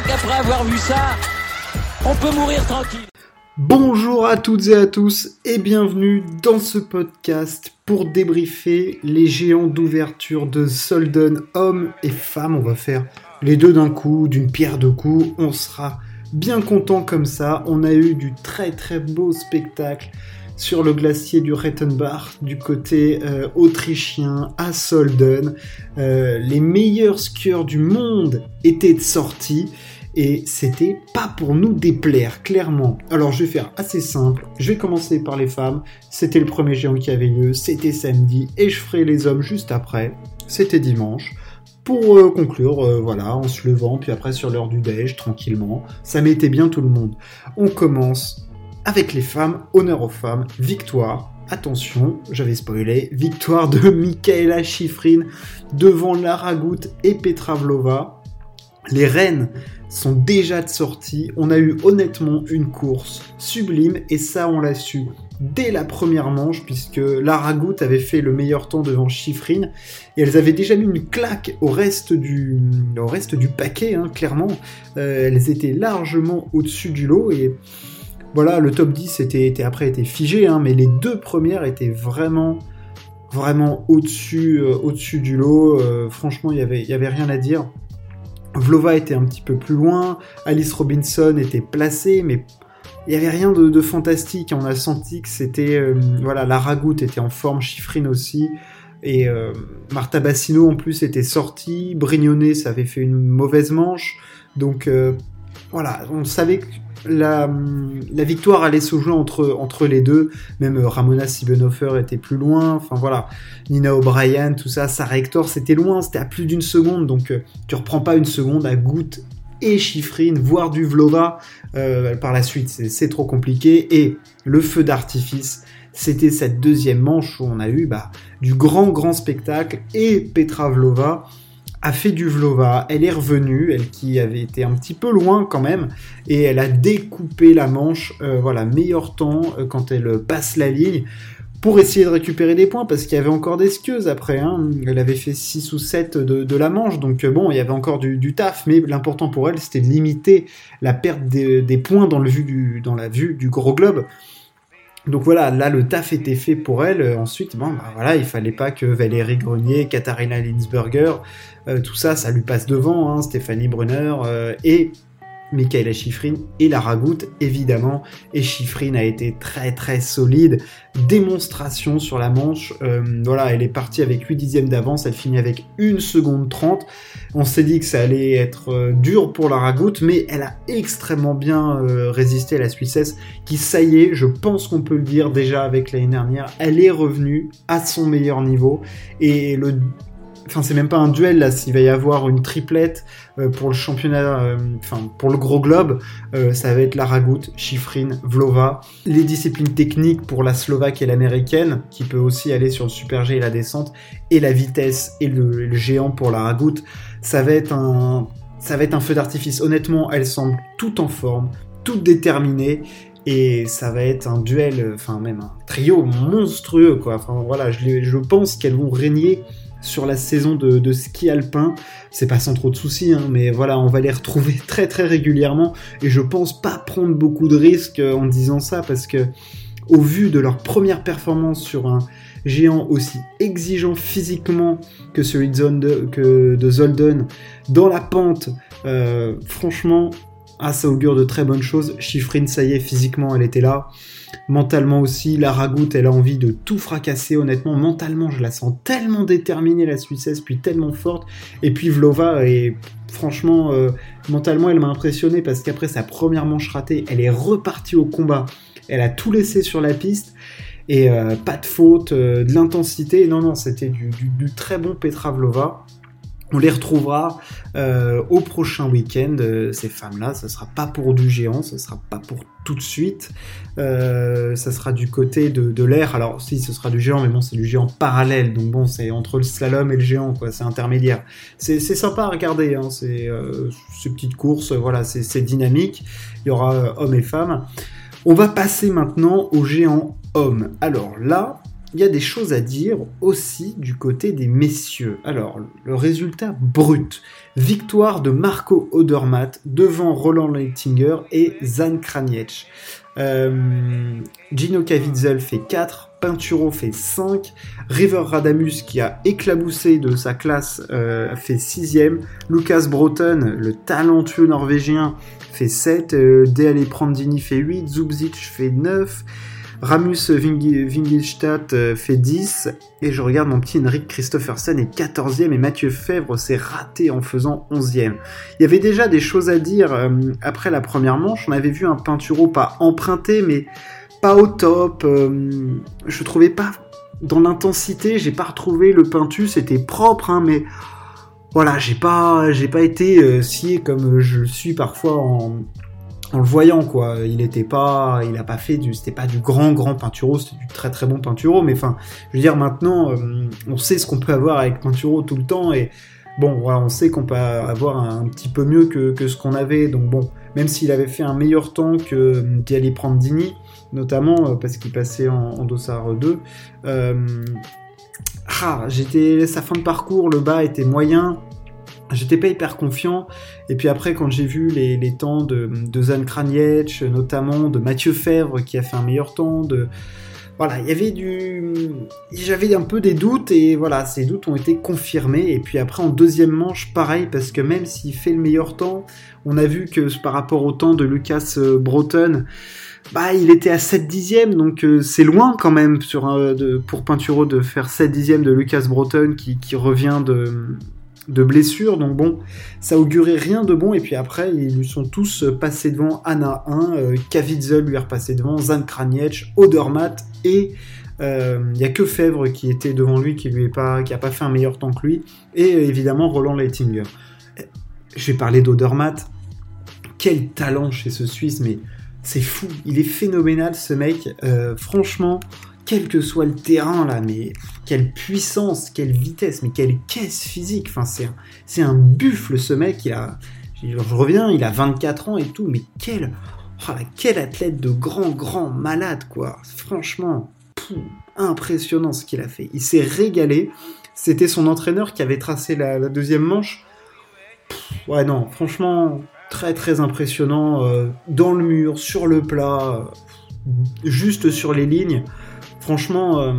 crois qu'après avoir vu ça, on peut mourir tranquille. Bonjour à toutes et à tous et bienvenue dans ce podcast pour débriefer les géants d'ouverture de Solden, hommes et femmes. On va faire les deux d'un coup, d'une pierre deux coups. On sera bien content comme ça. On a eu du très très beau spectacle sur le glacier du Rettenbach du côté euh, autrichien à Solden. Euh, les meilleurs skieurs du monde étaient sortis et c'était pas pour nous déplaire, clairement. Alors je vais faire assez simple, je vais commencer par les femmes, c'était le premier géant qui avait lieu, c'était samedi, et je ferai les hommes juste après, c'était dimanche. Pour euh, conclure, voilà, en se levant, puis après sur l'heure du déj, tranquillement, ça mettait bien tout le monde. On commence avec les femmes, honneur aux femmes, victoire. Attention, j'avais spoilé, victoire de Michaela Schifrin devant Lara Gut et Petra Vlova. Les reines sont déjà de sortie. On a eu honnêtement une course sublime et ça on l'a su dès la première manche puisque Lara Gut avait fait le meilleur temps devant Schifrin et elles avaient déjà mis une claque au reste du, au reste du paquet, hein, clairement. Euh, elles étaient largement au-dessus du lot et voilà, le top 10 était, après était figé, hein, mais les deux premières étaient vraiment vraiment au-dessus euh, au-dessus du lot. Euh, franchement, il y avait, y avait rien à dire. Vlova était un petit peu plus loin, Alice Robinson était placée, mais il n'y avait rien de, fantastique. On a senti que c'était euh, voilà, la ragoute était en forme, Chiffrine aussi. Et Marta Bassino en plus était sortie, Brignonnet ça avait fait une mauvaise manche, donc voilà, on savait que la, victoire allait se jouer entre, entre les deux. Même euh, Ramona Siebenhofer était plus loin. Enfin voilà, Nina O'Brien, tout ça, Sarah Hector, c'était loin, c'était à plus d'une seconde. Donc euh, tu reprends pas une seconde à Goutte et Chiffrine, voire du Vlova euh, par la suite. C'est trop compliqué. Et le feu d'artifice, c'était cette deuxième manche où on a eu bah, du grand grand spectacle et Petra Vlova a fait du Vlova, elle est revenue, elle qui avait été un petit peu loin quand même, et elle a découpé la manche, euh, voilà, meilleur temps euh, quand elle passe la ligne, pour essayer de récupérer des points, parce qu'il y avait encore des skieuses après, hein. elle avait fait 6 ou 7 de, la manche, donc euh, bon, il y avait encore du, taf, mais l'important pour elle, c'était de limiter la perte des, points dans, la vue du gros globe. Donc voilà, là le taf était fait pour elle. Ensuite, bon, bah, voilà, il fallait pas que Valérie Grenier, Katharina Linsberger, euh, tout ça, ça lui passe devant, hein, Stéphanie Brunner euh, et Michaela Schifrin et la ragoute évidemment. Et Schifrin a été très très solide. Démonstration sur la manche. Euh, voilà elle est partie avec 8 dixièmes d'avance. Elle finit avec 1 seconde 30 on s'est dit que ça allait être dur pour la ragoute mais elle a extrêmement bien résisté à la Suissesse qui ça y est je pense qu'on peut le dire déjà avec l'année dernière elle est revenue à son meilleur niveau. Et le enfin c'est même pas un duel là, s'il va y avoir une triplette euh, pour le championnat, euh, enfin pour le gros globe, euh, ça va être la Ragout, Chifrin, Vlova, les disciplines techniques pour la Slovaque et l'américaine, qui peut aussi aller sur le Super G et la descente, et la vitesse et le, géant pour la Ragout, ça va être un, ça va être un feu d'artifice. Honnêtement, elles semblent toutes en forme, toutes déterminées, et ça va être un duel, enfin même un trio monstrueux quoi. Enfin voilà, je, je pense qu'elles vont régner sur la saison de, ski alpin. C'est pas sans trop de soucis, hein, mais voilà, on va les retrouver très très régulièrement. Et je pense pas prendre beaucoup de risques euh, en disant ça parce que, au vu de leur première performance sur un géant aussi exigeant physiquement que celui de, Zolden dans la pente, euh, franchement, ah, ça augure de très bonnes choses. Chiffrine, ça y est, physiquement, elle était là. Mentalement aussi, la ragoute, elle a envie de tout fracasser. Honnêtement, mentalement, je la sens tellement déterminée, la Suissesse, puis tellement forte. Et puis Vlova, et franchement, euh, mentalement, elle m'a impressionné parce qu'après sa première manche ratée, elle est repartie au combat. Elle a tout laissé sur la piste. Et euh, pas de faute, euh, de l'intensité. Non, non, c'était du, du, très bon Petra Vlova. On les retrouvera euh, au prochain week-end, euh, ces femmes-là. Ce sera pas pour du géant, ce sera pas pour tout de suite. Euh, ça sera du côté de, l'air. Alors si, ce sera du géant, mais bon, c'est du géant parallèle. Donc bon, c'est entre le slalom et le géant, quoi. C'est intermédiaire. C'est sympa à regarder. Hein. C'est ces petites courses, voilà, c'est dynamique. Il y aura hommes et femmes. On va passer maintenant au géant homme. Alors là, il y a des choses à dire aussi du côté des messieurs. Alors, le résultat brut. Victoire de Marco Odermatt devant Roland Leitinger et Zan Kraniec. Euh, Gino Caviezel fait 4, Pinturo fait 5, River Radamus qui a éclaboussé de sa classe euh, fait 6ème, Lucas Broughton, le talentueux norvégien, fait 7, euh, Prandini fait 8, Zubzic fait 9, Ramus Wingilstadt euh, fait 10, et je regarde mon petit Henrik Christophersen est 14e, et Mathieu Fèvre s'est raté en faisant 11e. Il y avait déjà des choses à dire euh, après la première manche, on avait vu un Pinturo pas emprunté, mais pas au top, euh, je trouvais pas dans l'intensité, j'ai pas retrouvé le Pintu, c'était propre, hein, mais voilà, j'ai pas, j'ai pas été scié comme je le suis parfois en, en le voyant quoi. Il était pas il a pas fait du c'était pas du grand grand peinturo c'était du très très bon peinturo mais enfin je veux dire maintenant euh, on sait ce qu'on peut avoir avec peinturo tout le temps et bon voilà on sait qu'on peut avoir un, petit peu mieux que, ce qu'on avait. Donc bon même s'il avait fait un meilleur temps que Diali Prandini notamment euh, parce qu'il passait en, en Dossard 2 euh, ah, j'étais sa fin de parcours le bas était moyen J'étais pas hyper confiant. Et puis après, quand j'ai vu les, les temps de, de Zan Kraniec, notamment de Mathieu Fèvre qui a fait un meilleur temps, de voilà, il y avait du, j'avais un peu des doutes et voilà, ces doutes ont été confirmés. Et puis après en deuxième manche, pareil, parce que même s'il fait le meilleur temps, on a vu que par rapport au temps de Lucas euh, Broughton, bah il était à 7 dixièmes, donc euh, c'est loin quand même sur de, pour Pinturo de faire 7 dixièmes de Lucas Broughton qui, qui revient de de blessures, donc bon, ça augurait rien de bon, et puis après, ils lui sont tous passés devant Anna 1, euh, Kavitzel lui est repassé devant, Zan Kraniec, Odermatt, et il euh, n'y a que Fèvre qui était devant lui, qui lui est pas, qui a pas fait un meilleur temps que lui, et euh, évidemment Roland Leitinger. Je vais parler d'Odermatt, quel talent chez ce Suisse, mais c'est fou, il est phénoménal ce mec, franchement, quel que soit le terrain là, mais quelle puissance, quelle vitesse, mais quelle caisse physique. Enfin, c'est un, c'est un buffle ce mec. Il a, je reviens, il a 24 ans et tout, mais quel, oh, athlète de grand, grand malade quoi. Franchement, impressionnant ce qu'il a fait. Il s'est régalé. C'était son entraîneur qui avait tracé la, deuxième manche. ouais non, franchement, très très impressionnant. Euh, dans le mur, sur le plat, euh, juste sur les lignes. Franchement, euh,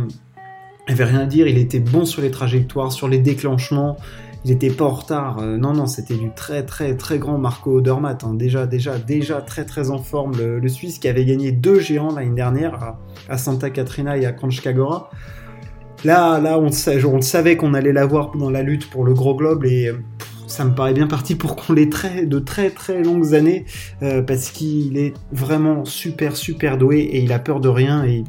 il avait rien à dire. Il était bon sur les trajectoires, sur les déclenchements. Il était pas en retard. Euh, non, non, c'était du très, très, très grand Marco Odermatt. Hein. Déjà, déjà, déjà très, très en forme. Le, Suisse qui avait gagné deux géants l'année dernière à, Santa Catrina et à Kranjkagora. Là, là, on, on savait qu'on allait l'avoir dans la lutte pour le gros globe et euh, ça me paraît bien parti pour qu'on l'ait de très très longues années parce qu'il est vraiment super super doué et il a peur de rien et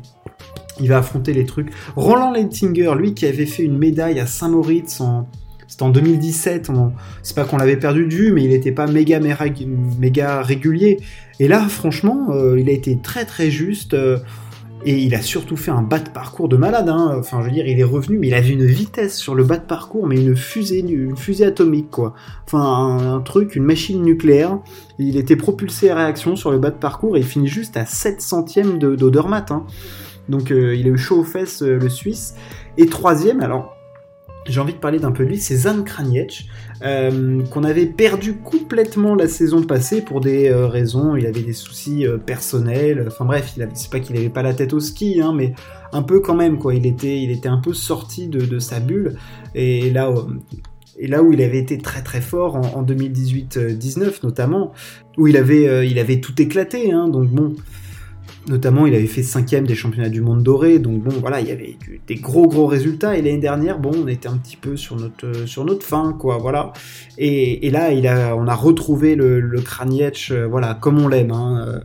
il va affronter les trucs. Roland Leitinger, lui qui avait fait une médaille à Saint-Moritz en, c'était en 2017, c'est pas qu'on l'avait perdu de vue, mais il n'était pas méga, méga, régulier. Et là, franchement, euh, il a été très très juste. Euh, et il a surtout fait un bas de parcours de malade. Hein. Enfin, je veux dire, il est revenu, mais il avait une vitesse sur le bas de parcours, mais une fusée, atomique, quoi. Enfin, un, truc, une machine nucléaire. Il était propulsé à réaction sur le bas de parcours et il finit juste à 7 centièmes d'Odermatt. Hein. Donc euh, il a eu chaud aux fesses euh, le Suisse. Et troisième, alors j'ai envie de parler d'un peu de lui, c'est Zan Kraniec, euh, qu'on avait perdu complètement la saison passée pour des raisons, il avait des soucis personnels, enfin bref, c'est pas qu'il avait pas la tête au ski, hein, mais un peu quand même, quoi, il était, il était un peu sorti de, sa bulle, et là, et là où il avait été très très fort en, 2018-19 notamment, où il avait, il avait tout éclaté, hein, donc bon, Notamment, il avait fait cinquième des championnats du monde doré, donc bon, voilà, il y avait des gros gros résultats. Et l'année dernière, bon, on était un petit peu sur notre sur notre fin, quoi, voilà. Et, là, on a retrouvé le, le euh, voilà, comme on l'aime. Hein, euh.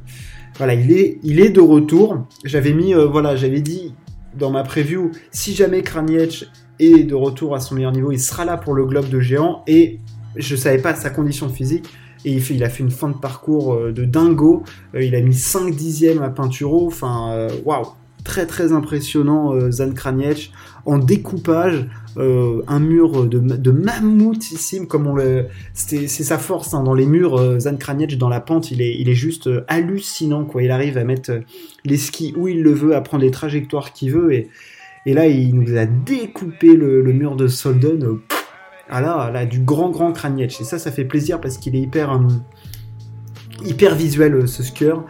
voilà, il est il est de retour. J'avais mis, euh, voilà, j'avais dit dans ma preview, si jamais Kraniec est de retour à son meilleur niveau, il sera là pour le globe de géant. Et je savais pas sa condition physique et il, a fait une fin de parcours euh, de dingo. Euh, il a mis 5 dixièmes à Pinturo. Enfin, euh, waouh, très très impressionnant Zan Kraniec en découpage. un mur de, de comme on le c'est sa force hein. dans les murs Zan Kraniec dans la pente il est, il est juste hallucinant quoi il arrive à mettre les skis où il le veut à prendre les trajectoires qu'il veut et, là, il nous a découpé le, mur de Solden. Ah là, là, du grand, grand cranietch. Et ça, ça fait plaisir parce qu'il est hyper, euh, hyper visuel, ce skieur.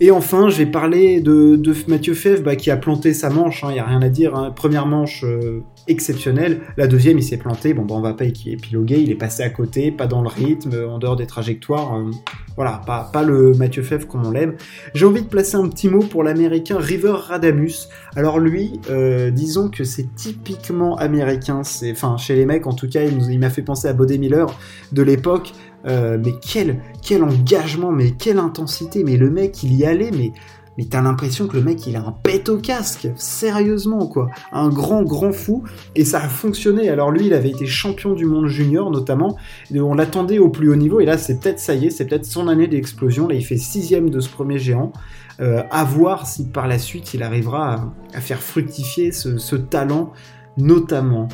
Et enfin, je vais parler de, Mathieu Fèvre bah, qui a planté sa manche, il hein, n'y a rien à dire. Hein. Première manche euh, exceptionnelle, la deuxième il s'est planté, bon, bah, on va pas épiloguer, il est passé à côté, pas dans le rythme, en dehors des trajectoires. Euh, voilà, pas, pas le Mathieu Fèvre comme on l'aime. J'ai envie de placer un petit mot pour l'américain River Radamus. Alors lui, euh, disons que c'est typiquement américain, enfin chez les mecs en tout cas, il, il m'a fait penser à Bodé Miller de l'époque. Euh, mais quel, quel engagement, mais quelle intensité. Mais le mec, il y allait, mais, mais t'as l'impression que le mec, il a un pet au casque. Sérieusement, quoi. Un grand, grand fou. Et ça a fonctionné. Alors lui, il avait été champion du monde junior, notamment. On l'attendait au plus haut niveau. Et là, c'est peut-être, ça y est, c'est peut-être son année d'explosion. Là, il fait sixième de ce premier géant. Euh, à voir si par la suite, il arrivera à, faire fructifier ce talent, notamment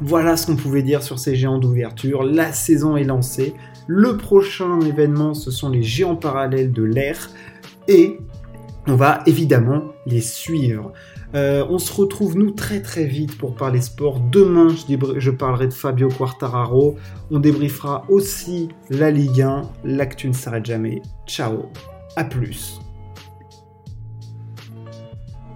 voilà ce qu'on pouvait dire sur ces géants d'ouverture. La saison est lancée. Le prochain événement, ce sont les géants parallèles de l'air. Et on va évidemment les suivre. Euh, on se retrouve nous très très vite pour parler sport. Demain, je, parlerai de Fabio Quartararo. On débriefera aussi la Ligue 1. L'actu ne s'arrête jamais. Ciao, à plus.